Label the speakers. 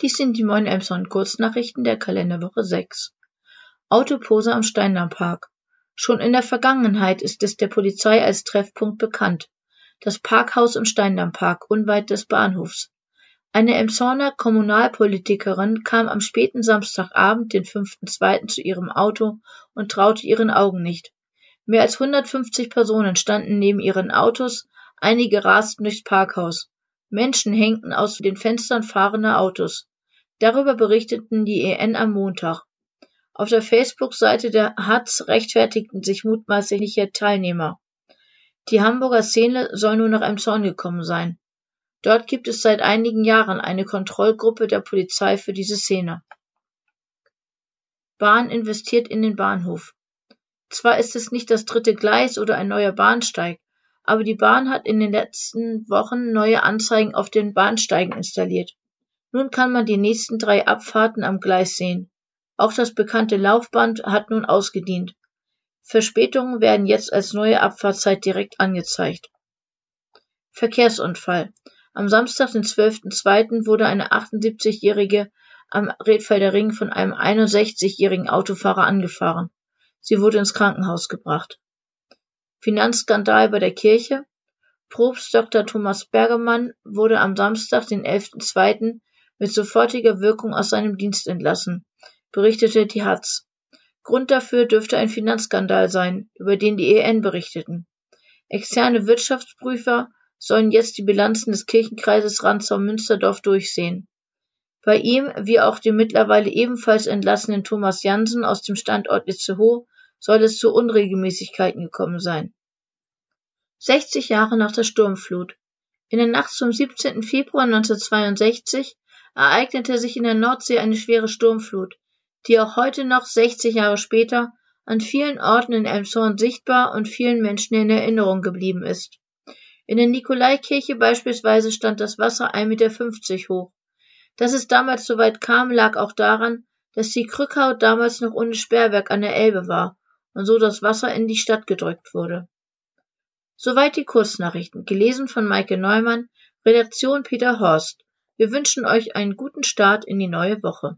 Speaker 1: Dies sind die neuen Emson Kurznachrichten der Kalenderwoche 6. Autopose am Steindammpark. Schon in der Vergangenheit ist es der Polizei als Treffpunkt bekannt. Das Parkhaus im Steindammpark unweit des Bahnhofs. Eine Emshorner Kommunalpolitikerin kam am späten Samstagabend, den 5.2. zu ihrem Auto und traute ihren Augen nicht. Mehr als 150 Personen standen neben ihren Autos, einige rasten durchs Parkhaus. Menschen hängten aus den Fenstern fahrender Autos. Darüber berichteten die EN am Montag. Auf der Facebook-Seite der Hatz rechtfertigten sich mutmaßliche Teilnehmer. Die Hamburger Szene soll nur nach Emshorn gekommen sein. Dort gibt es seit einigen Jahren eine Kontrollgruppe der Polizei für diese Szene. Bahn investiert in den Bahnhof. Zwar ist es nicht das dritte Gleis oder ein neuer Bahnsteig, aber die Bahn hat in den letzten Wochen neue Anzeigen auf den Bahnsteigen installiert. Nun kann man die nächsten drei Abfahrten am Gleis sehen. Auch das bekannte Laufband hat nun ausgedient. Verspätungen werden jetzt als neue Abfahrtzeit direkt angezeigt. Verkehrsunfall. Am Samstag, den 12.02., wurde eine 78-Jährige am Redfelder Ring von einem 61-jährigen Autofahrer angefahren. Sie wurde ins Krankenhaus gebracht. Finanzskandal bei der Kirche. Propst Dr. Thomas Bergemann wurde am Samstag, den 11.02., mit sofortiger Wirkung aus seinem Dienst entlassen, berichtete die Hatz. Grund dafür dürfte ein Finanzskandal sein, über den die EN berichteten. Externe Wirtschaftsprüfer sollen jetzt die Bilanzen des Kirchenkreises Ranzau-Münsterdorf durchsehen. Bei ihm, wie auch dem mittlerweile ebenfalls entlassenen Thomas Jansen aus dem Standort Itzehoe, soll es zu Unregelmäßigkeiten gekommen sein. 60 Jahre nach der Sturmflut. In der Nacht zum 17. Februar 1962 ereignete sich in der Nordsee eine schwere Sturmflut, die auch heute noch 60 Jahre später an vielen Orten in Elmshorn sichtbar und vielen Menschen in Erinnerung geblieben ist. In der Nikolaikirche beispielsweise stand das Wasser 1,50 Meter hoch. Dass es damals so weit kam, lag auch daran, dass die Krückau damals noch ohne Sperrwerk an der Elbe war und so das Wasser in die Stadt gedrückt wurde. Soweit die Kurznachrichten, gelesen von Maike Neumann, Redaktion Peter Horst. Wir wünschen euch einen guten Start in die neue Woche.